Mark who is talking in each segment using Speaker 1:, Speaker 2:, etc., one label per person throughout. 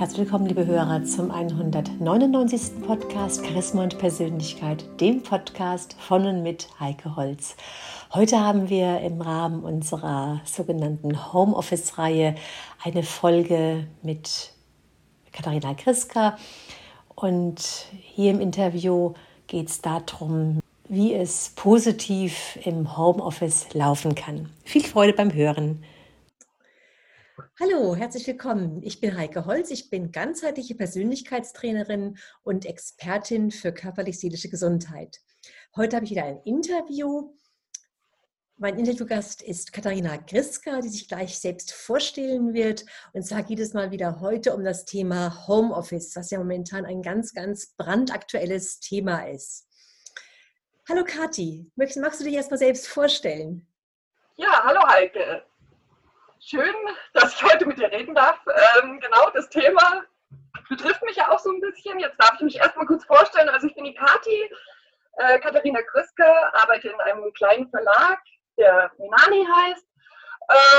Speaker 1: Herzlich willkommen, liebe Hörer, zum 199. Podcast Charisma und Persönlichkeit, dem Podcast von und mit Heike Holz. Heute haben wir im Rahmen unserer sogenannten Homeoffice-Reihe eine Folge mit Katharina Kriska und hier im Interview geht es darum, wie es positiv im Homeoffice laufen kann. Viel Freude beim Hören. Hallo, herzlich willkommen. Ich bin Heike Holz. Ich bin ganzheitliche Persönlichkeitstrainerin und Expertin für körperlich-seelische Gesundheit. Heute habe ich wieder ein Interview. Mein Interviewgast ist Katharina Griska, die sich gleich selbst vorstellen wird. Und zwar geht es mal wieder heute um das Thema Homeoffice, was ja momentan ein ganz, ganz brandaktuelles Thema ist. Hallo Kathi, magst du dich erstmal selbst vorstellen?
Speaker 2: Ja, hallo Heike. Schön, dass ich heute mit dir reden darf. Ähm, genau, das Thema betrifft mich ja auch so ein bisschen. Jetzt darf ich mich erstmal kurz vorstellen. Also ich bin die Kathi, äh, Katharina Krüske, arbeite in einem kleinen Verlag, der Minani heißt.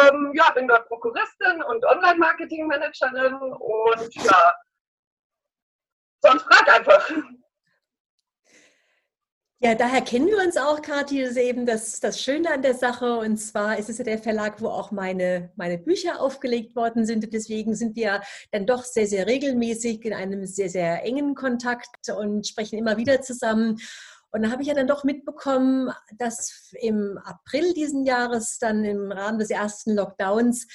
Speaker 2: Ähm, ja, bin dort Prokuristin und Online-Marketing-Managerin und ja, sonst frag einfach.
Speaker 1: Ja, daher kennen wir uns auch, Kathi, das ist eben das, das Schöne an der Sache. Und zwar ist es ja der Verlag, wo auch meine, meine Bücher aufgelegt worden sind. Und deswegen sind wir dann doch sehr, sehr regelmäßig in einem sehr, sehr engen Kontakt und sprechen immer wieder zusammen. Und da habe ich ja dann doch mitbekommen, dass im April diesen Jahres dann im Rahmen des ersten Lockdowns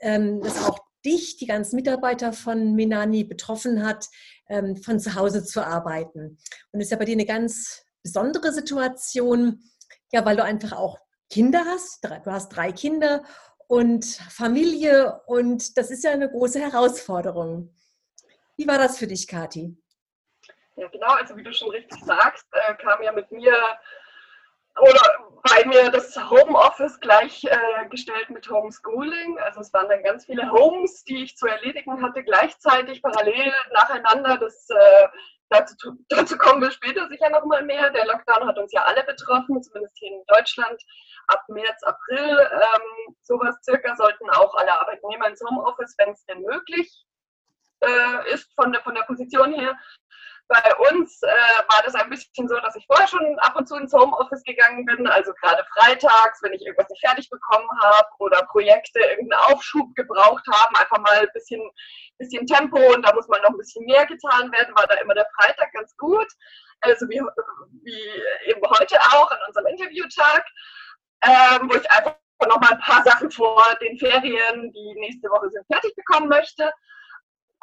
Speaker 1: ähm, das auch dich, die ganzen Mitarbeiter von Minani betroffen hat, ähm, von zu Hause zu arbeiten. Und das ist ja bei dir eine ganz besondere Situation, ja, weil du einfach auch Kinder hast. Du hast drei Kinder und Familie und das ist ja eine große Herausforderung. Wie war das für dich, Kathi?
Speaker 2: Ja, genau. Also wie du schon richtig sagst, äh, kam ja mit mir oder bei mir das Homeoffice gleichgestellt äh, mit Homeschooling. Also es waren dann ganz viele Homes, die ich zu erledigen hatte, gleichzeitig, parallel, nacheinander. Das äh, Dazu, dazu, kommen wir später sicher noch mal mehr. Der Lockdown hat uns ja alle betroffen, zumindest hier in Deutschland. Ab März, April, ähm, sowas circa, sollten auch alle Arbeitnehmer ins Homeoffice, wenn es denn möglich äh, ist, von der, von der Position her. Bei uns äh, war das ein bisschen so, dass ich vorher schon ab und zu ins Homeoffice gegangen bin, also gerade freitags, wenn ich irgendwas nicht fertig bekommen habe oder Projekte irgendeinen Aufschub gebraucht haben, einfach mal ein bisschen, bisschen Tempo und da muss mal noch ein bisschen mehr getan werden, war da immer der Freitag ganz gut. Also wie, wie eben heute auch an unserem Interviewtag, ähm, wo ich einfach noch mal ein paar Sachen vor den Ferien, die nächste Woche sind, fertig bekommen möchte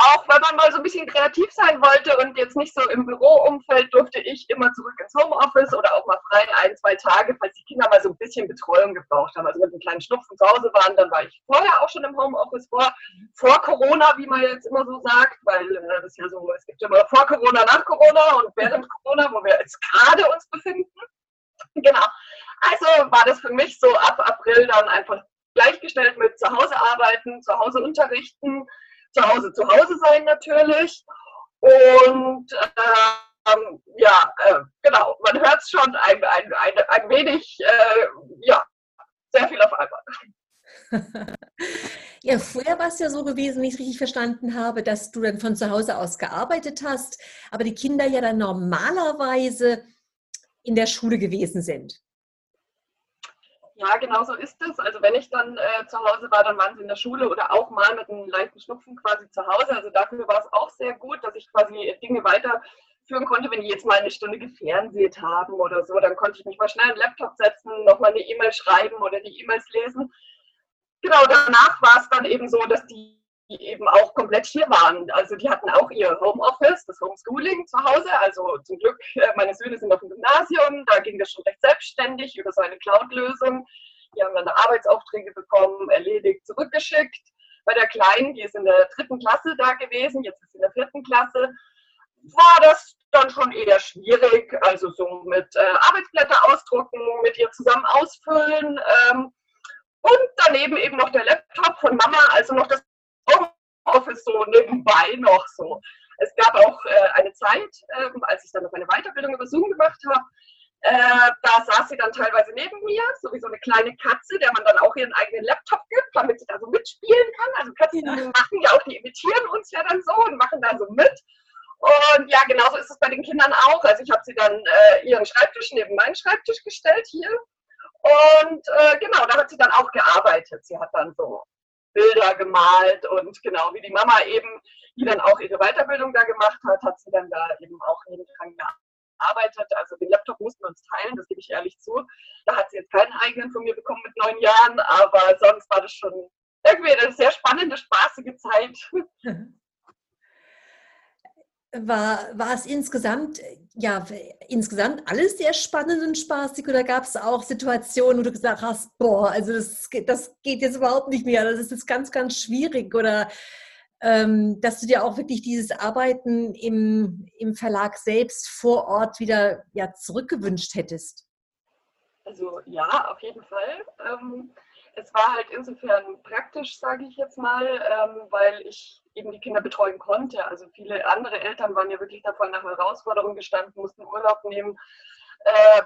Speaker 2: auch wenn man mal so ein bisschen kreativ sein wollte und jetzt nicht so im Büroumfeld, durfte ich immer zurück ins Homeoffice oder auch mal frei ein, zwei Tage, falls die Kinder mal so ein bisschen Betreuung gebraucht haben. Also mit einem kleinen Schnupfen zu Hause waren, dann war ich vorher auch schon im Homeoffice vor, vor Corona, wie man jetzt immer so sagt, weil äh, das ja so, es gibt immer vor Corona, nach Corona und während Corona, wo wir jetzt gerade uns befinden. Genau. Also war das für mich so ab April dann einfach gleichgestellt mit zu Hause arbeiten, zu Hause unterrichten, zu Hause zu Hause sein natürlich. Und ähm, ja, äh, genau, man hört es schon ein, ein, ein, ein wenig, äh, ja, sehr viel auf einmal.
Speaker 1: ja, vorher war es ja so gewesen, wenn ich es richtig verstanden habe, dass du dann von zu Hause aus gearbeitet hast, aber die Kinder ja dann normalerweise in der Schule gewesen sind.
Speaker 2: Ja, genau so ist es. Also wenn ich dann äh, zu Hause war, dann waren sie in der Schule oder auch mal mit einem leichten Schnupfen quasi zu Hause. Also dafür war es auch sehr gut, dass ich quasi Dinge weiterführen konnte. Wenn die jetzt mal eine Stunde gefernseht haben oder so, dann konnte ich mich mal schnell einen Laptop setzen, nochmal eine E-Mail schreiben oder die E-Mails lesen. Genau, danach war es dann eben so, dass die die eben auch komplett hier waren. Also die hatten auch ihr Homeoffice, das Homeschooling zu Hause. Also zum Glück, äh, meine Söhne sind auf dem Gymnasium, da ging das schon recht selbstständig über so eine Cloud-Lösung. Die haben dann Arbeitsaufträge bekommen, erledigt, zurückgeschickt. Bei der Kleinen, die ist in der dritten Klasse da gewesen, jetzt ist sie in der vierten Klasse, war das dann schon eher schwierig. Also so mit äh, Arbeitsblätter ausdrucken, mit ihr zusammen ausfüllen. Ähm, und daneben eben noch der Laptop von Mama, also noch das Homeoffice so nebenbei noch so. Es gab auch äh, eine Zeit, äh, als ich dann noch eine Weiterbildung über Zoom gemacht habe, äh, da saß sie dann teilweise neben mir, so wie so eine kleine Katze, der man dann auch ihren eigenen Laptop gibt, damit sie da so mitspielen kann. Also Katzen ja. machen ja auch, die imitieren uns ja dann so und machen da so mit. Und ja, genauso ist es bei den Kindern auch. Also ich habe sie dann äh, ihren Schreibtisch neben meinen Schreibtisch gestellt hier. Und äh, genau, da hat sie dann auch gearbeitet. Sie hat dann so Bilder gemalt und genau wie die Mama eben, die dann auch ihre Weiterbildung da gemacht hat, hat sie dann da eben auch nebendran gearbeitet. Also den Laptop mussten wir uns teilen, das gebe ich ehrlich zu. Da hat sie jetzt keinen eigenen von mir bekommen mit neun Jahren, aber sonst war das schon irgendwie eine sehr spannende, spaßige Zeit.
Speaker 1: War, war es insgesamt, ja, insgesamt alles sehr spannend und spaßig oder gab es auch Situationen, wo du gesagt hast, boah, also das, das geht jetzt überhaupt nicht mehr, das ist jetzt ganz, ganz schwierig oder ähm, dass du dir auch wirklich dieses Arbeiten im, im Verlag selbst vor Ort wieder ja, zurückgewünscht hättest?
Speaker 2: Also ja, auf jeden Fall. Ähm, es war halt insofern praktisch, sage ich jetzt mal, ähm, weil ich eben die Kinder betreuen konnte. Also viele andere Eltern waren ja wirklich davor nach Herausforderungen gestanden, mussten Urlaub nehmen. Äh,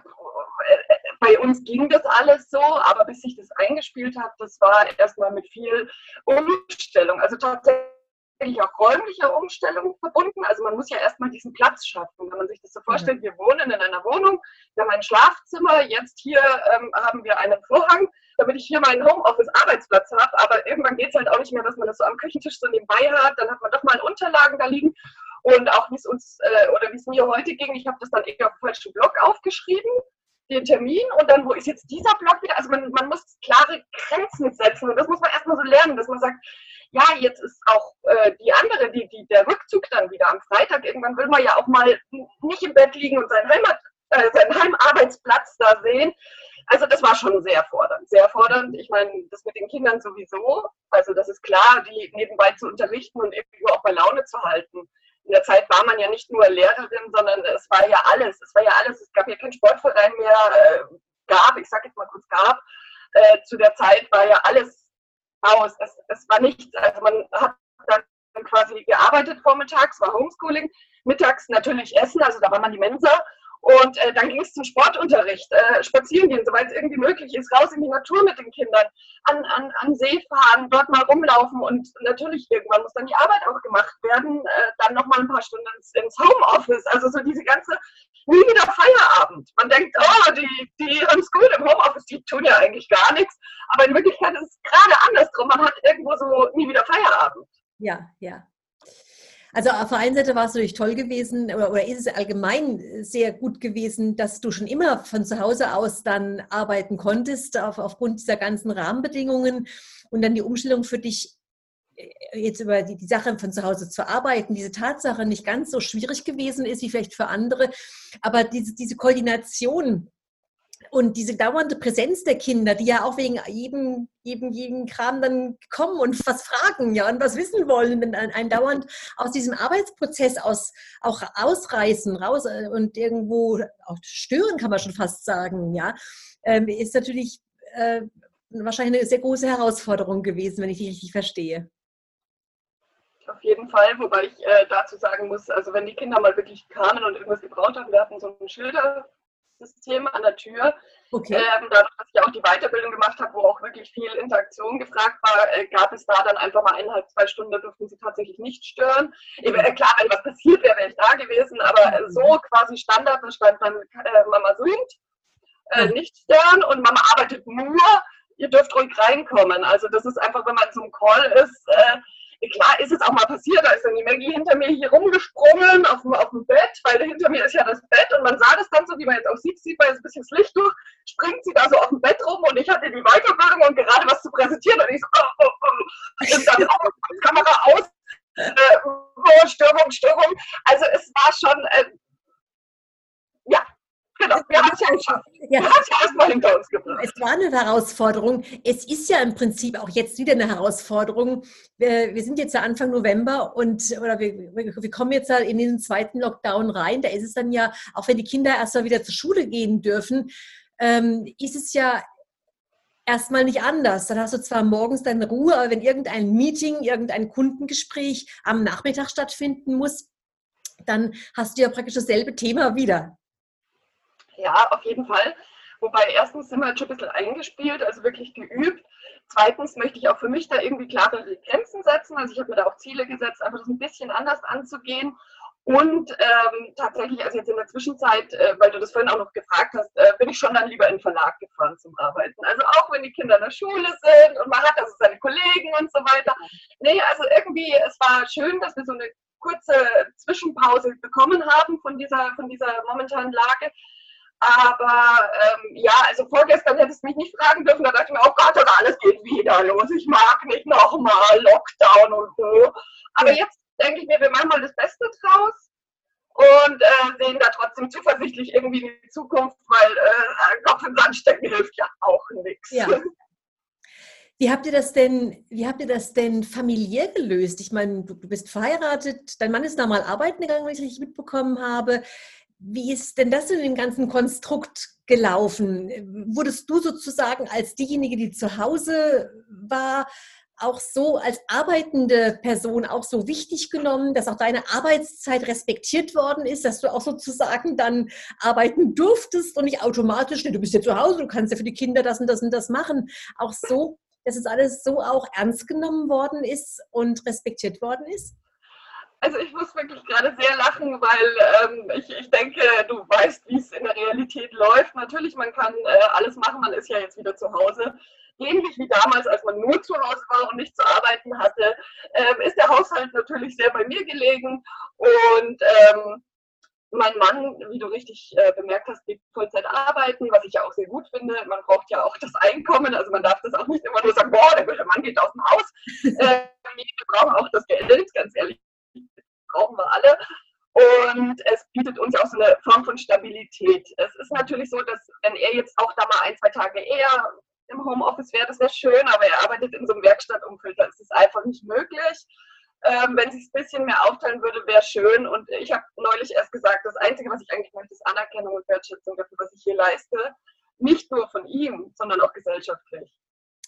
Speaker 2: bei uns ging das alles so, aber bis sich das eingespielt hat, das war erstmal mit viel Umstellung. Also tatsächlich auch räumliche Umstellung verbunden. Also man muss ja erstmal diesen Platz schaffen. Wenn man sich das so vorstellt, wir wohnen in einer Wohnung, wir haben ein Schlafzimmer, jetzt hier ähm, haben wir einen Vorhang, damit ich hier meinen Homeoffice-Arbeitsplatz habe. Aber irgendwann geht es halt auch nicht mehr, dass man das so am Küchentisch so nebenbei hat. Dann hat man doch mal Unterlagen da liegen. Und auch wie es uns äh, oder wie es mir heute ging, ich habe das dann irgendwie auf dem falschen Blog aufgeschrieben, den Termin und dann, wo ist jetzt dieser Blog wieder? Also man, man muss klare Grenzen setzen und das muss man erstmal so lernen, dass man sagt, ja, jetzt ist auch äh, die andere, die, die, der Rückzug dann wieder am Freitag, irgendwann will man ja auch mal nicht im Bett liegen und seinen, Heimat, äh, seinen Heimarbeitsplatz da sehen. Also das war schon sehr fordernd, sehr fordernd. Ich meine, das mit den Kindern sowieso. Also das ist klar, die nebenbei zu unterrichten und irgendwie auch bei Laune zu halten. In der Zeit war man ja nicht nur Lehrerin, sondern es war ja alles. Es war ja alles. Es gab ja keinen Sportverein mehr. Äh, gab, ich sage jetzt mal kurz gab. Äh, zu der Zeit war ja alles aus. Es, es war nichts. Also man hat dann quasi gearbeitet vormittags, war Homeschooling, mittags natürlich Essen, also da war man die Mensa und äh, dann ging es zum Sportunterricht, äh, spazieren gehen, soweit es irgendwie möglich ist, raus in die Natur mit den Kindern, an, an, an See fahren, dort mal rumlaufen und natürlich irgendwann muss dann die Arbeit auch gemacht werden, äh, dann nochmal ein paar Stunden ins, ins, Homeoffice, also so diese ganze, nie wieder Feierabend. Man denkt, oh, die, die haben es gut im Homeoffice, die tun ja eigentlich gar nichts, aber in Wirklichkeit ist es gerade andersrum, man hat irgendwo so nie wieder Feierabend.
Speaker 1: Ja, ja. Also auf der einen Seite war es natürlich toll gewesen oder, oder ist es allgemein sehr gut gewesen, dass du schon immer von zu Hause aus dann arbeiten konntest, auf, aufgrund dieser ganzen Rahmenbedingungen und dann die Umstellung für dich äh, jetzt über die, die Sache von zu Hause zu arbeiten, diese Tatsache nicht ganz so schwierig gewesen ist wie vielleicht für andere, aber diese, diese Koordination und diese dauernde Präsenz der Kinder, die ja auch wegen jedem, jedem, jedem Kram dann kommen und was fragen, ja, und was wissen wollen, wenn ein dauernd aus diesem Arbeitsprozess aus, auch ausreißen, raus äh, und irgendwo auch stören, kann man schon fast sagen, ja, ähm, ist natürlich äh, wahrscheinlich eine sehr große Herausforderung gewesen, wenn ich dich richtig verstehe.
Speaker 2: Auf jeden Fall, wobei ich äh, dazu sagen muss, also wenn die Kinder mal wirklich kamen und irgendwas gebraucht haben, wir hatten so einen Schilder System an der Tür. Okay. Ähm, dadurch, dass ich auch die Weiterbildung gemacht habe, wo auch wirklich viel Interaktion gefragt war, äh, gab es da dann einfach mal eineinhalb, zwei Stunden, da durften sie tatsächlich nicht stören. Mhm. Äh, klar, wenn was passiert wäre, wäre ich da gewesen, aber äh, so quasi Standard, da stand dann äh, Mama singt, äh, nicht stören und Mama arbeitet nur, ihr dürft ruhig reinkommen. Also das ist einfach, wenn man zum Call ist, äh, klar ist es auch mal passiert, da ist dann die Maggie hinter mir hier rumgesprungen auf dem, auf dem Bett, weil hinter mir ist ja das Bett und man sah das dann so, wie man jetzt auch sieht, sieht man jetzt ein bisschen das Licht durch, springt sie da so auf dem Bett rum und ich hatte die Weiterbildung und gerade was zu präsentieren und ich so, oh, oh, oh. und dann auch Kamera aus, äh, oh, Störung, Störung. Also es war schon, äh, Genau, wir haben es ja geschafft. Ja. Wir haben es ja erstmal hinter uns gebracht.
Speaker 1: Es war eine Herausforderung. Es ist ja im Prinzip auch jetzt wieder eine Herausforderung. Wir, wir sind jetzt ja Anfang November und oder wir, wir kommen jetzt ja in den zweiten Lockdown rein. Da ist es dann ja, auch wenn die Kinder erst mal wieder zur Schule gehen dürfen, ähm, ist es ja erstmal nicht anders. Dann hast du zwar morgens deine Ruhe, aber wenn irgendein Meeting, irgendein Kundengespräch am Nachmittag stattfinden muss, dann hast du ja praktisch dasselbe Thema wieder.
Speaker 2: Ja, auf jeden Fall. Wobei erstens sind wir halt schon ein bisschen eingespielt, also wirklich geübt. Zweitens möchte ich auch für mich da irgendwie klarere Grenzen setzen. Also ich habe mir da auch Ziele gesetzt, einfach das ein bisschen anders anzugehen. Und ähm, tatsächlich, also jetzt in der Zwischenzeit, äh, weil du das vorhin auch noch gefragt hast, äh, bin ich schon dann lieber in den Verlag gefahren zum Arbeiten. Also auch wenn die Kinder in der Schule sind und man hat also seine Kollegen und so weiter. Nee, also irgendwie, es war schön, dass wir so eine kurze Zwischenpause bekommen haben von dieser, von dieser momentanen Lage. Aber ähm, ja, also vorgestern hättest du mich nicht fragen dürfen, da dachte ich mir, oh Gott, alles geht wieder los. Ich mag nicht nochmal Lockdown und so. Aber jetzt denke ich mir, wir machen mal das Beste draus und äh, sehen da trotzdem zuversichtlich irgendwie in die Zukunft, weil äh, Kopf in Sand stecken hilft ja auch nichts. Ja.
Speaker 1: Wie habt ihr das denn, wie habt ihr das denn familiär gelöst? Ich meine, du, du bist verheiratet, dein Mann ist da mal arbeiten gegangen, wenn ich richtig mitbekommen habe. Wie ist denn das in dem ganzen Konstrukt gelaufen? Wurdest du sozusagen als diejenige, die zu Hause war, auch so als arbeitende Person auch so wichtig genommen, dass auch deine Arbeitszeit respektiert worden ist, dass du auch sozusagen dann arbeiten durftest und nicht automatisch, nee, du bist ja zu Hause, du kannst ja für die Kinder das und das und das machen. Auch so, dass es alles so auch ernst genommen worden ist und respektiert worden ist?
Speaker 2: Also ich muss wirklich gerade sehr lachen, weil ähm, ich, ich denke, du weißt, wie es in der Realität läuft. Natürlich, man kann äh, alles machen, man ist ja jetzt wieder zu Hause ähnlich wie damals, als man nur zu Hause war und nicht zu arbeiten hatte, äh, ist der Haushalt natürlich sehr bei mir gelegen. Und ähm, mein Mann, wie du richtig äh, bemerkt hast, geht Vollzeit arbeiten, was ich ja auch sehr gut finde. Man braucht ja auch das Einkommen, also man darf das auch nicht immer nur sagen, boah, der Mann geht aus dem Haus. Äh, wir brauchen auch das Geld, ganz ehrlich. Und es bietet uns auch so eine Form von Stabilität. Es ist natürlich so, dass wenn er jetzt auch da mal ein, zwei Tage eher im Homeoffice wäre, das wäre schön, aber er arbeitet in so einem Werkstattumfeld, da ist es einfach nicht möglich. Ähm, wenn sich ein bisschen mehr aufteilen würde, wäre schön. Und ich habe neulich erst gesagt, das Einzige, was ich eigentlich möchte, ist Anerkennung und Wertschätzung dafür, was ich hier leiste. Nicht nur von ihm, sondern auch gesellschaftlich.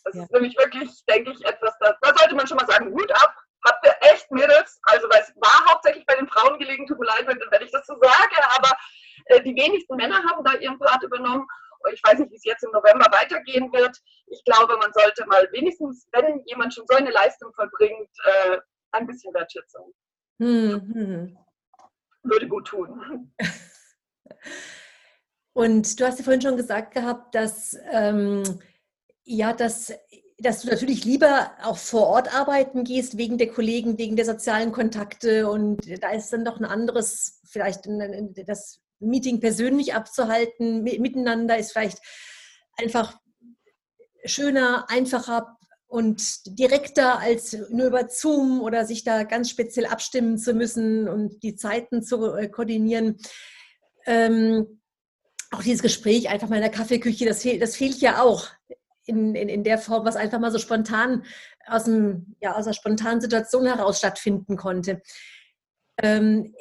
Speaker 2: Das ja. ist nämlich wirklich, denke ich, etwas, das, da sollte man schon mal sagen, Hut ab, habt ihr echt Mädels, also weil es war hauptsächlich bei den Frauen gelegen, tut mir leid, wenn, ich das so sage, aber äh, die wenigsten Männer haben da ihren Part übernommen ich weiß nicht, wie es jetzt im November weitergehen wird. Ich glaube, man sollte mal wenigstens, wenn jemand schon so eine Leistung vollbringt, äh, ein bisschen Wertschätzung. Hm, hm. Würde gut tun.
Speaker 1: Und du hast ja vorhin schon gesagt gehabt, dass, ähm, ja, dass, dass du natürlich lieber auch vor Ort arbeiten gehst, wegen der Kollegen, wegen der sozialen Kontakte. Und da ist dann doch ein anderes, vielleicht das Meeting persönlich abzuhalten, miteinander ist vielleicht einfach schöner, einfacher und direkter als nur über Zoom oder sich da ganz speziell abstimmen zu müssen und die Zeiten zu äh, koordinieren. Ähm, auch dieses Gespräch einfach mal in der Kaffeeküche, das, fehl, das fehlt ja auch in, in, in der Form, was einfach mal so spontan aus, dem, ja, aus einer spontanen Situation heraus stattfinden konnte. Ähm,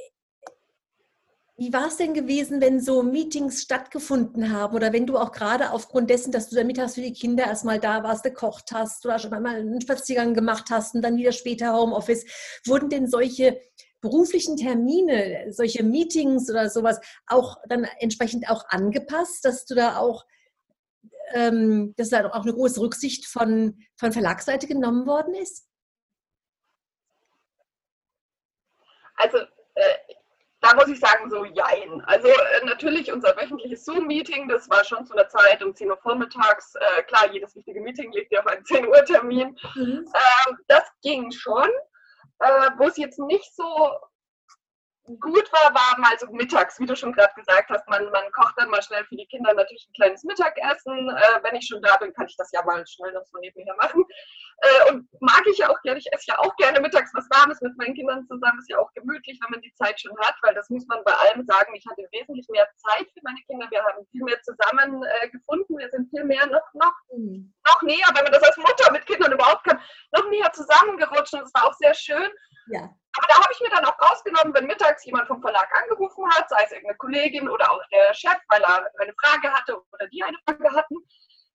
Speaker 1: wie war es denn gewesen, wenn so Meetings stattgefunden haben oder wenn du auch gerade aufgrund dessen, dass du da mittags für die Kinder erstmal da warst, gekocht hast oder schon einmal einen Spaziergang gemacht hast und dann wieder später Homeoffice, wurden denn solche beruflichen Termine, solche Meetings oder sowas auch dann entsprechend auch angepasst, dass du da auch, ähm, dass da auch eine große Rücksicht von, von Verlagsseite genommen worden ist?
Speaker 2: Also äh, da muss ich sagen, so jein. Also äh, natürlich unser wöchentliches Zoom-Meeting, das war schon zu einer Zeit um 10 Uhr vormittags. Äh, klar, jedes wichtige Meeting legt ja auf einen 10 Uhr Termin. Mhm. Äh, das ging schon. Äh, wo es jetzt nicht so gut war, war mal so mittags, wie du schon gerade gesagt hast, man, man kocht dann mal schnell für die Kinder natürlich ein kleines Mittagessen. Äh, wenn ich schon da bin, kann ich das ja mal schnell noch so nebenher machen. Äh, und mag ich ja auch gerne, ich esse ja auch gerne mittags was Warmes mit meinen Kindern zusammen, ist ja auch gemütlich, wenn man die Zeit schon hat, weil das muss man bei allem sagen, ich hatte wesentlich mehr Zeit für meine Kinder, wir haben viel mehr zusammen äh, gefunden, wir sind viel mehr noch, noch, mhm. noch näher, wenn man das als Mutter mit Kindern überhaupt kann, noch näher zusammengerutscht und es war auch sehr schön. Ja. Aber da habe ich mir rausgenommen, wenn mittags jemand vom Verlag angerufen hat, sei es irgendeine Kollegin oder auch der Chef, weil er eine Frage hatte oder die eine Frage hatten,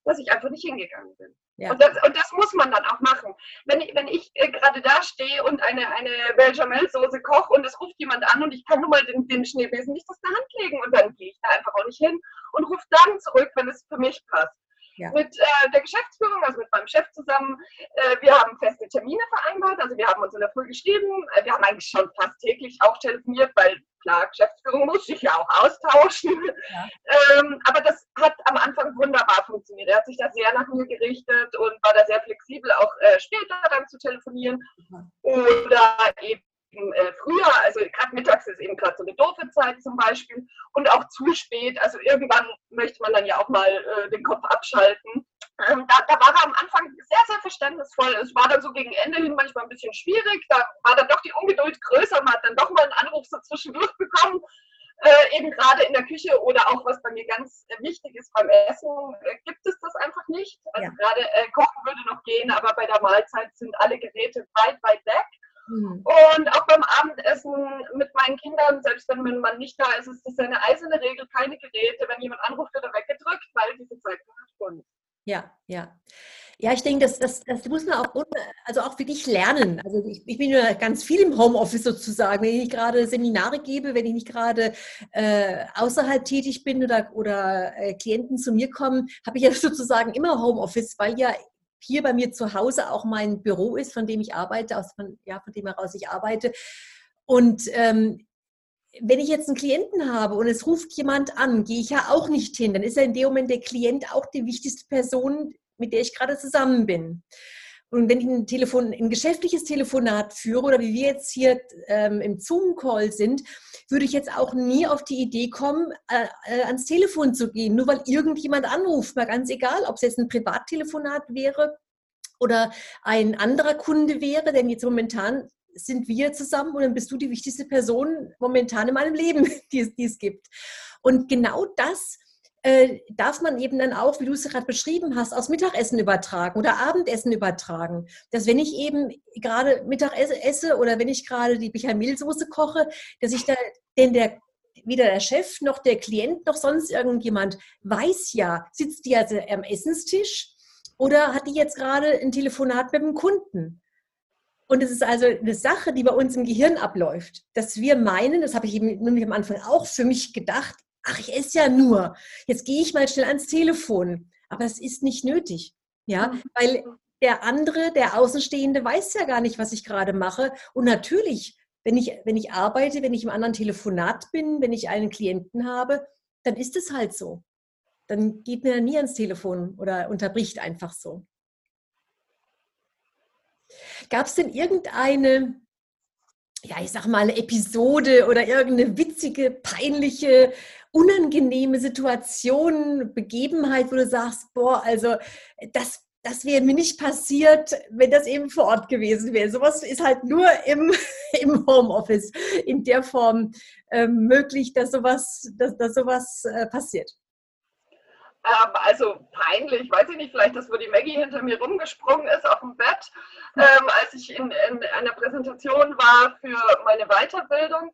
Speaker 2: dass ich einfach nicht hingegangen bin. Ja. Und, das, und, das, muss man dann auch machen. Wenn ich, wenn ich äh, gerade da stehe und eine, eine Bechamel-Soße koche und es ruft jemand an und ich kann nur mal den, den Schneebesen nicht aus der Hand legen und dann gehe ich da einfach auch nicht hin. und rufe dann zurück, wenn es für mich passt. Ja. Mit äh, der Geschäftsführung, also mit meinem Chef zusammen, äh, wir haben feste Termine vereinbart, also wir haben uns in der Früh geschrieben, äh, wir haben eigentlich schon fast täglich auch telefoniert, weil klar, Geschäftsführung muss sich ja auch austauschen. Ja. Ähm, aber das hat am Anfang wunderbar funktioniert. Er hat sich da sehr nach mir gerichtet und war da sehr flexibel, auch äh, später dann zu telefonieren. Oder eben äh, früher, also gerade mittags ist eben gerade so eine doofe Zeit zum Beispiel und auch zu spät. Also irgendwann möchte man dann ja auch mal äh, den Kopf abschalten. Ähm, da, da, war er am Anfang sehr, sehr verständnisvoll. Es war dann so gegen Ende hin manchmal ein bisschen schwierig. Da war dann doch die Ungeduld größer. Man hat dann doch mal einen Anruf so zwischendurch bekommen. Äh, eben gerade in der Küche oder auch was bei mir ganz äh, wichtig ist beim Essen, äh, gibt es das einfach nicht. Also ja. gerade äh, Kochen würde noch gehen, aber bei der Mahlzeit sind alle Geräte weit, weit weg. Mhm. Und auch beim Abendessen mit meinen Kindern, selbst wenn mein Mann nicht da ist, ist das eine eiserne Regel, keine Geräte. Wenn jemand anruft, wird er weggedrückt, weil diese Zeit gehört uns.
Speaker 1: Ja, ja. Ja, ich denke, das, das, das muss man auch, also auch wirklich lernen. Also ich, ich bin ja ganz viel im Homeoffice sozusagen. Wenn ich nicht gerade Seminare gebe, wenn ich nicht gerade äh, außerhalb tätig bin oder, oder äh, Klienten zu mir kommen, habe ich ja sozusagen immer Homeoffice, weil ja hier bei mir zu Hause auch mein Büro ist, von dem ich arbeite, aus von, ja, von dem heraus ich arbeite. Und ähm, wenn ich jetzt einen Klienten habe und es ruft jemand an, gehe ich ja auch nicht hin. Dann ist ja in dem Moment der Klient auch die wichtigste Person, mit der ich gerade zusammen bin. Und wenn ich ein, Telefon, ein geschäftliches Telefonat führe oder wie wir jetzt hier ähm, im Zoom-Call sind, würde ich jetzt auch nie auf die Idee kommen, äh, äh, ans Telefon zu gehen, nur weil irgendjemand anruft. Mal ganz egal, ob es jetzt ein Privattelefonat wäre oder ein anderer Kunde wäre, denn jetzt momentan sind wir zusammen und dann bist du die wichtigste Person momentan in meinem Leben, die, die es gibt. Und genau das äh, darf man eben dann auch, wie du es gerade beschrieben hast, aus Mittagessen übertragen oder Abendessen übertragen. Dass wenn ich eben gerade Mittag esse oder wenn ich gerade die Bechamelsoße koche, dass ich da, denn der weder der Chef noch der Klient noch sonst irgendjemand weiß ja, sitzt die also am Essenstisch oder hat die jetzt gerade ein Telefonat mit dem Kunden? Und es ist also eine Sache, die bei uns im Gehirn abläuft, dass wir meinen, das habe ich eben nämlich am Anfang auch für mich gedacht, ach, ich esse ja nur, jetzt gehe ich mal schnell ans Telefon. Aber es ist nicht nötig, ja, mhm. weil der andere, der Außenstehende weiß ja gar nicht, was ich gerade mache. Und natürlich, wenn ich, wenn ich arbeite, wenn ich im anderen Telefonat bin, wenn ich einen Klienten habe, dann ist es halt so. Dann geht mir nie ans Telefon oder unterbricht einfach so. Gab es denn irgendeine, ja, ich sag mal, eine Episode oder irgendeine witzige, peinliche unangenehme Situation, Begebenheit, wo du sagst, boah, also das, das wäre mir nicht passiert, wenn das eben vor Ort gewesen wäre. Sowas ist halt nur im, im Homeoffice in der Form äh, möglich, dass sowas, dass, dass sowas äh, passiert.
Speaker 2: Ähm, also peinlich, weiß ich nicht, vielleicht, dass wo die Maggie hinter mir rumgesprungen ist auf dem Bett, ähm, als ich in, in einer Präsentation war für meine Weiterbildung.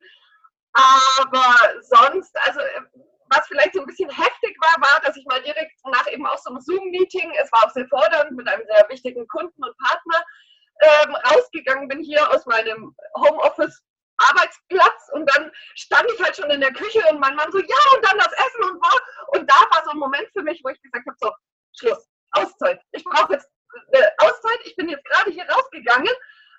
Speaker 2: Aber sonst, also was vielleicht so ein bisschen heftig war, war, dass ich mal direkt nach eben auch so einem Zoom-Meeting, es war auch sehr fordernd mit einem sehr wichtigen Kunden und Partner, ähm, rausgegangen bin hier aus meinem Homeoffice Arbeitsplatz und dann stand ich halt schon in der Küche und mein Mann so, ja, und dann das Essen und war. Und da war so ein Moment für mich, wo ich gesagt habe, so, Schluss, Auszeit. Ich brauche jetzt eine Auszeit. Ich bin jetzt gerade hier rausgegangen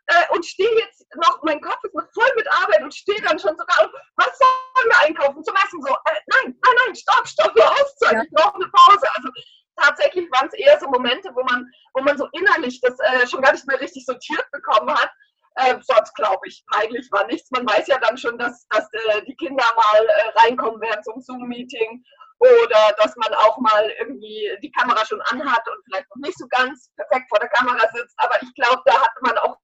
Speaker 2: äh, und stehe jetzt noch, mein Kopf ist noch voll mit Arbeit und stehe dann schon sogar was sollen wir einkaufen zum Essen? So, äh, nein, nein, nein, stopp, stopp, nur Auszeit, ja. ich brauche eine Pause. Also tatsächlich waren es eher so Momente, wo man, wo man so innerlich das äh, schon gar nicht mehr richtig sortiert bekommen hat. Äh, sonst glaube ich, peinlich war nichts. Man weiß ja dann schon, dass, dass äh, die Kinder mal äh, reinkommen werden zum Zoom-Meeting oder dass man auch mal irgendwie die Kamera schon anhat und vielleicht noch nicht so ganz perfekt vor der Kamera sitzt. Aber ich glaube, da hat man auch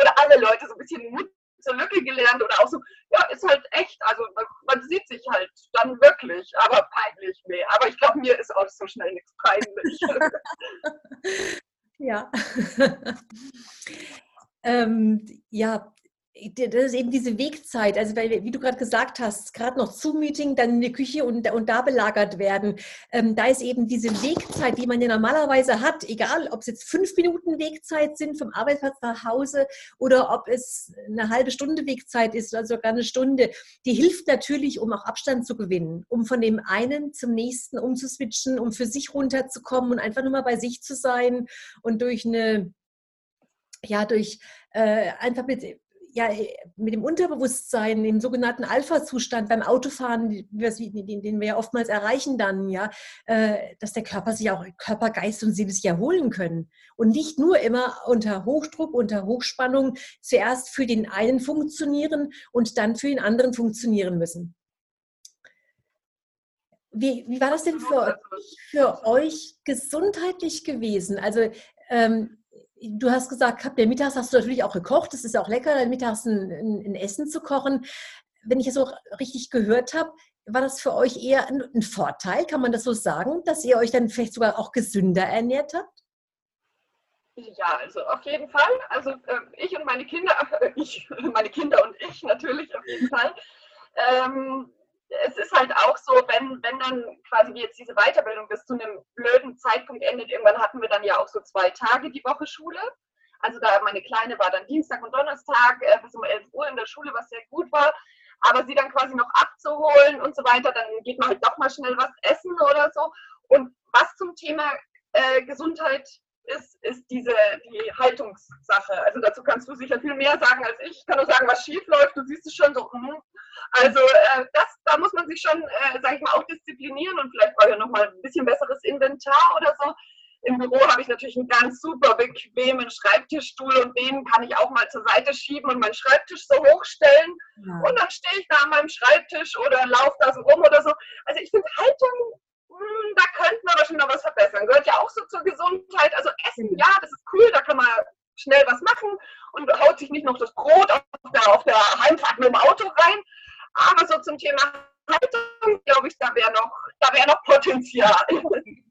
Speaker 2: oder alle Leute so ein bisschen Mut zur Lücke gelernt oder auch so, ja, ist halt echt, also man sieht sich halt dann wirklich, aber peinlich, nee. Aber ich glaube, mir ist auch so schnell nichts peinlich.
Speaker 1: ja. ähm, ja, das ist eben diese Wegzeit, also weil, wie du gerade gesagt hast, gerade noch Zoom-Meeting, dann in die Küche und, und da belagert werden. Ähm, da ist eben diese Wegzeit, die man ja normalerweise hat, egal ob es jetzt fünf Minuten Wegzeit sind vom Arbeitsplatz nach Hause oder ob es eine halbe Stunde Wegzeit ist oder sogar eine Stunde, die hilft natürlich, um auch Abstand zu gewinnen, um von dem einen zum nächsten umzuswitchen, um für sich runterzukommen und einfach nur mal bei sich zu sein und durch eine ja, durch äh, einfach mit ja, mit dem Unterbewusstsein, im sogenannten Alpha-Zustand beim Autofahren, den, den, wir ja oftmals erreichen dann, ja, äh, dass der Körper sich auch, Körper, Geist und Seele sich erholen können. Und nicht nur immer unter Hochdruck, unter Hochspannung zuerst für den einen funktionieren und dann für den anderen funktionieren müssen. Wie, wie war das denn für, für euch gesundheitlich gewesen? Also ähm, du hast gesagt, der mittags hast du natürlich auch gekocht. Es ist auch lecker, mittags ein, ein, Essen zu kochen. Wenn ich es so richtig gehört habe, war das für euch eher ein, ein, Vorteil, kann man das so sagen, dass ihr euch dann vielleicht sogar auch gesünder ernährt habt?
Speaker 2: Ja, also auf jeden Fall. Also äh, ich und meine Kinder, äh, ich, meine Kinder und ich natürlich auf jeden Fall. Ähm, es ist halt auch so, wenn, wenn dann quasi jetzt diese Weiterbildung bis zu einem blöden Zeitpunkt endet, irgendwann hatten wir dann ja auch so zwei Tage die Woche Schule. Also da meine Kleine war dann Dienstag und Donnerstag äh, bis um 11 Uhr in der Schule, was sehr gut war. Aber sie dann quasi noch abzuholen und so weiter, dann geht man halt doch mal schnell was essen oder so. Und was zum Thema äh, Gesundheit ist, ist diese die Haltungssache. Also dazu kannst du sicher viel mehr sagen als ich. Ich kann nur sagen, was schief läuft. Du siehst es schon so. Mm. Also äh, das, da muss man sich schon, äh, sage ich mal, auch disziplinieren und vielleicht brauche ich noch mal ein bisschen besseres Inventar oder so. Im Büro habe ich natürlich einen ganz super bequemen Schreibtischstuhl und den kann ich auch mal zur Seite schieben und meinen Schreibtisch so hochstellen. Ja. Und dann stehe ich da an meinem Schreibtisch oder laufe da so rum oder so. Also ich finde Haltung da könnten wir aber schon noch was verbessern. Gehört ja auch so zur Gesundheit. Also Essen, ja, das ist cool, da kann man schnell was machen und haut sich nicht noch das Brot auf der, auf der Heimfahrt mit dem Auto rein. Aber so zum Thema Haltung, glaube ich, da wäre noch, wär noch Potenzial.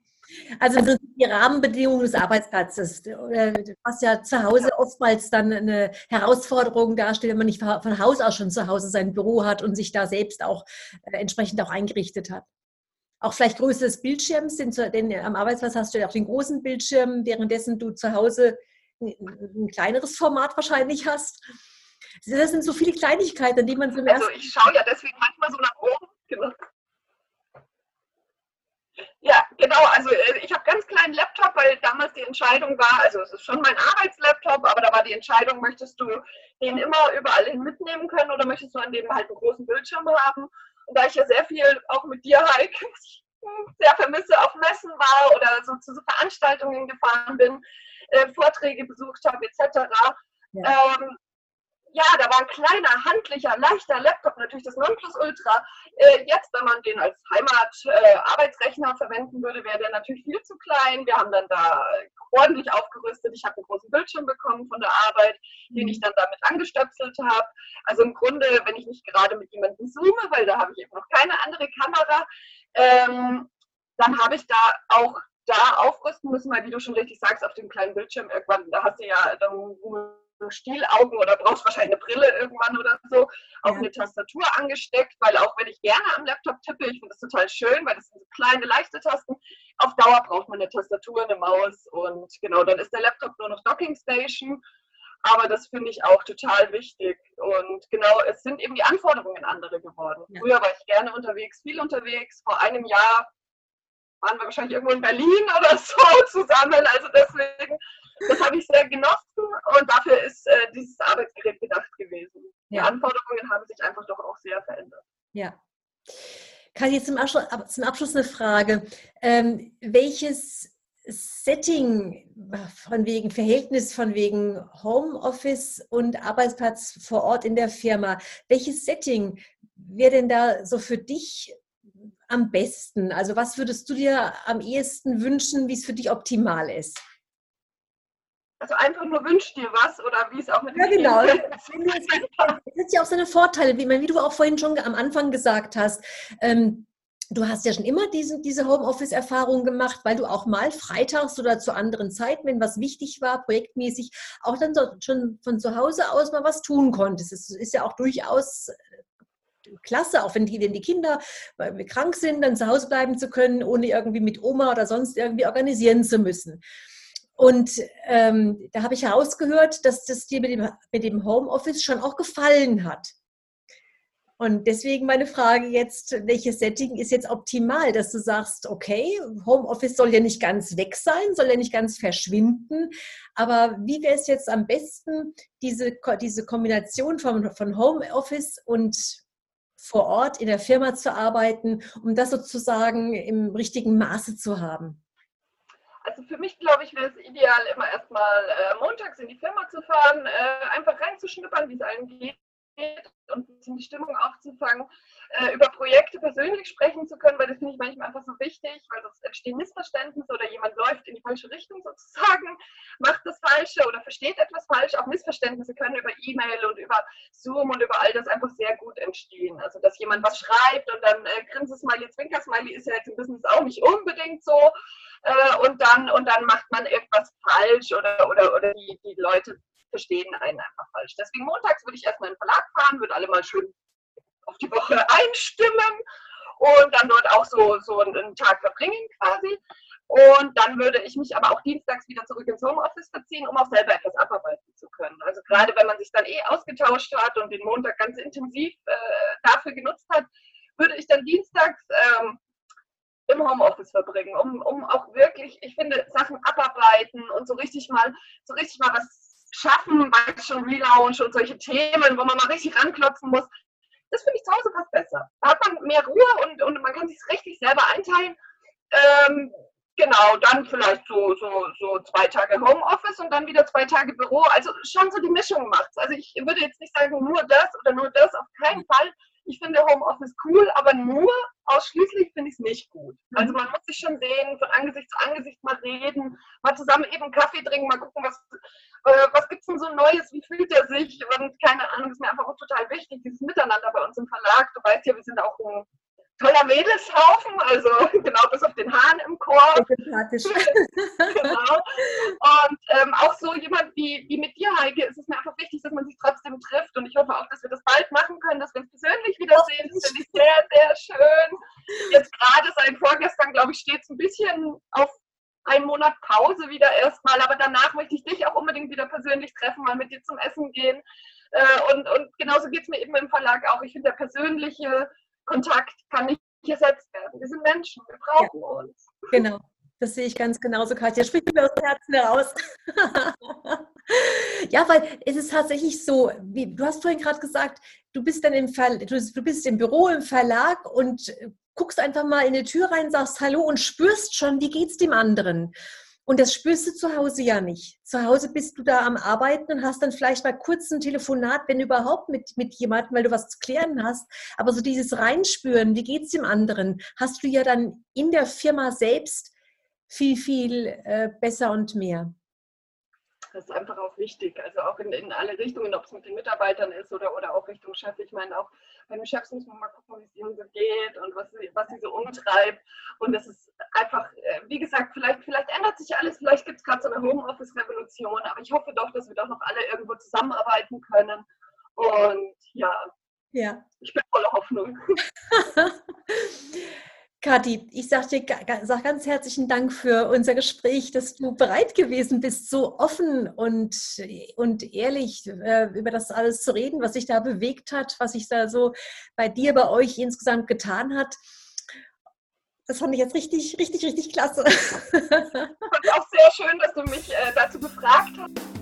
Speaker 1: Also die Rahmenbedingungen des Arbeitsplatzes, was ja zu Hause oftmals dann eine Herausforderung darstellt, wenn man nicht von Haus aus schon zu Hause sein Büro hat und sich da selbst auch äh, entsprechend auch eingerichtet hat. Auch vielleicht Größe des Bildschirms, denn, denn am Arbeitsplatz hast du ja auch den großen Bildschirm, währenddessen du zu Hause ein, ein kleineres Format wahrscheinlich hast. Das sind so viele Kleinigkeiten, die man
Speaker 2: so Also ich schaue ja deswegen manchmal so nach oben. Genau. Ja, genau. Also äh, ich habe ganz kleinen Laptop, weil damals die Entscheidung war, also es ist schon mein Arbeitslaptop, aber da war die Entscheidung, möchtest du den immer überall hin mitnehmen können oder möchtest du an dem halt einen großen Bildschirm haben? Und da ich ja sehr viel auch mit dir, Heike, sehr vermisse, auf Messen war oder so zu so Veranstaltungen gefahren bin, äh, Vorträge besucht habe etc. Ja. Ähm, ja, da war ein kleiner, handlicher, leichter Laptop, natürlich das Nonplusultra. Äh, jetzt, wenn man den als Heimat-Arbeitsrechner äh, verwenden würde, wäre der natürlich viel zu klein. Wir haben dann da ordentlich aufgerüstet. Ich habe einen großen Bildschirm bekommen von der Arbeit, den mhm. ich dann damit angestöpselt habe. Also im Grunde, wenn ich nicht gerade mit jemandem zoome, weil da habe ich eben noch keine andere Kamera, ähm, dann habe ich da auch da aufrüsten müssen, weil wie du schon richtig sagst, auf dem kleinen Bildschirm irgendwann, da hast du ja dann Stielaugen oder brauchst wahrscheinlich eine Brille irgendwann oder so, auf eine Tastatur angesteckt, weil auch wenn ich gerne am Laptop tippe, ich finde das total schön, weil das sind so kleine, leichte Tasten, auf Dauer braucht man eine Tastatur, eine Maus und genau, dann ist der Laptop nur noch Docking Station, aber das finde ich auch total wichtig und genau, es sind eben die Anforderungen andere geworden. Ja. Früher war ich gerne unterwegs, viel unterwegs, vor einem Jahr waren wir wahrscheinlich irgendwo in Berlin oder so zusammen, also deswegen das habe ich sehr genossen und dafür ist äh, dieses Arbeitsgerät gedacht gewesen. Die Anforderungen haben sich einfach doch auch sehr verändert.
Speaker 1: Ja. Kathi, zum Abschluss, zum Abschluss eine Frage. Ähm, welches Setting von wegen Verhältnis, von wegen Homeoffice und Arbeitsplatz vor Ort in der Firma, welches Setting wäre denn da so für dich am besten? Also was würdest du dir am ehesten wünschen, wie es für dich optimal ist?
Speaker 2: Also einfach nur wünscht dir was oder wie es auch mit
Speaker 1: Ja, genau. Es hat ja auch seine Vorteile, wie, wie, du auch vorhin schon am Anfang gesagt hast. Ähm, du hast ja schon immer diesen, diese Homeoffice-Erfahrung gemacht, weil du auch mal freitags oder zu anderen Zeiten, wenn was wichtig war, projektmäßig, auch dann so, schon von zu Hause aus mal was tun konntest. Es ist ja auch durchaus klasse, auch wenn die, wenn die Kinder krank sind, dann zu Hause bleiben zu können, ohne irgendwie mit Oma oder sonst irgendwie organisieren zu müssen. Und ähm, da habe ich herausgehört, dass das dir mit dem, mit dem Homeoffice schon auch gefallen hat. Und deswegen meine Frage jetzt, welches Setting ist jetzt optimal, dass du sagst, okay, Homeoffice soll ja nicht ganz weg sein, soll ja nicht ganz verschwinden, aber wie wäre es jetzt am besten, diese, diese Kombination von, von Homeoffice und vor Ort in der Firma zu arbeiten, um das sozusagen im richtigen Maße zu haben?
Speaker 2: Also für mich, glaube ich, wäre es ideal, immer erstmal äh, montags in die Firma zu fahren, äh, einfach reinzuschnuppern, wie es allen geht und die Stimmung aufzufangen, äh, über Projekte persönlich sprechen zu können, weil das finde ich manchmal einfach so wichtig, weil sonst entstehen Missverständnisse oder jemand läuft in die falsche Richtung sozusagen, macht das Falsche oder versteht etwas falsch. Auch Missverständnisse können über E-Mail und über Zoom und über all das einfach sehr gut entstehen. Also, dass jemand was schreibt und dann äh, Grinsesmiley, Zwinkersmiley ist ja jetzt im Business auch nicht unbedingt so. Äh, und, dann, und dann macht man irgendwas falsch oder, oder, oder die, die Leute verstehen einen einfach falsch. Deswegen montags würde ich erstmal in den Verlag fahren, würde alle mal schön auf die Woche einstimmen und dann dort auch so, so einen Tag verbringen quasi. Und dann würde ich mich aber auch dienstags wieder zurück ins Homeoffice verziehen, um auch selber etwas abarbeiten zu können. Also gerade wenn man sich dann eh ausgetauscht hat und den Montag ganz intensiv äh, dafür genutzt hat, würde ich dann dienstags ähm, im Homeoffice verbringen, um, um auch wirklich, ich finde, Sachen abarbeiten und so richtig mal, so richtig mal was schaffen, schon Relaunch und solche Themen, wo man mal richtig ranklopfen muss, das finde ich zu Hause fast besser. Da hat man mehr Ruhe und, und man kann sich richtig selber einteilen. Ähm, genau, dann vielleicht so, so, so zwei Tage Homeoffice und dann wieder zwei Tage Büro. Also schon so die Mischung macht Also ich würde jetzt nicht sagen, nur das oder nur das, auf keinen Fall. Ich finde Homeoffice cool, aber nur ausschließlich finde ich es nicht gut. Also man muss sich schon sehen, von Angesicht zu Angesicht mal reden, mal zusammen eben Kaffee trinken, mal gucken, was, äh, was gibt es denn so Neues, wie fühlt er sich und keine Ahnung, ist mir einfach auch total wichtig, dieses Miteinander bei uns im Verlag. Du weißt ja, wir sind auch ein toller Mädelshaufen, also genau bis auf den Hahn im Chor. Sympathisch. genau. Und ähm, auch so jemand wie, wie mit dir, Heike, ist es mir einfach wichtig, dass man sich trotzdem trifft. Und ich hoffe auch, dass wir das bald machen können, dass wir uns persönlich wiedersehen. Das finde ich sehr, sehr schön. Jetzt gerade seit vorgestern, glaube ich, steht es ein bisschen auf einen Monat Pause wieder erstmal, aber danach möchte ich dich auch unbedingt wieder persönlich treffen, mal mit dir zum Essen gehen. Äh, und, und genauso geht es mir eben im Verlag auch. Ich finde, der persönliche Kontakt kann nicht ersetzt werden. Wir sind Menschen, wir brauchen ja. uns.
Speaker 1: Genau, das sehe ich ganz genauso, Katja. Sprich mir aus dem Herzen heraus. ja, weil es ist tatsächlich so, wie, du hast vorhin gerade gesagt, du bist dann im Ver, du, du bist im Büro, im Verlag und guckst einfach mal in die Tür rein, sagst Hallo und spürst schon, wie geht's dem anderen. Und das spürst du zu Hause ja nicht. Zu Hause bist du da am Arbeiten und hast dann vielleicht mal kurz ein Telefonat, wenn überhaupt mit, mit jemandem, weil du was zu klären hast. Aber so dieses Reinspüren, wie geht's dem anderen, hast du ja dann in der Firma selbst viel, viel äh, besser und mehr.
Speaker 2: Das ist einfach auch wichtig. Also auch in, in alle Richtungen, ob es mit den Mitarbeitern ist oder, oder auch Richtung Chef. Ich meine, auch bei den Chefs muss man mal gucken, wie es ihnen so geht und was sie, was sie so umtreibt. Und das ist einfach, äh, wie gesagt, vielleicht, vielleicht ändert sich alles, vielleicht gibt es gerade so eine Homeoffice-Revolution, aber ich hoffe doch, dass wir doch noch alle irgendwo zusammenarbeiten können. Und ja, ja. ich bin voller Hoffnung.
Speaker 1: Kathi, ich sage dir sag ganz herzlichen Dank für unser Gespräch, dass du bereit gewesen bist, so offen und, und ehrlich äh, über das alles zu reden, was sich da bewegt hat, was sich da so bei dir, bei euch insgesamt getan hat. Das fand ich jetzt richtig, richtig, richtig klasse.
Speaker 2: Und auch sehr schön, dass du mich äh, dazu befragt hast.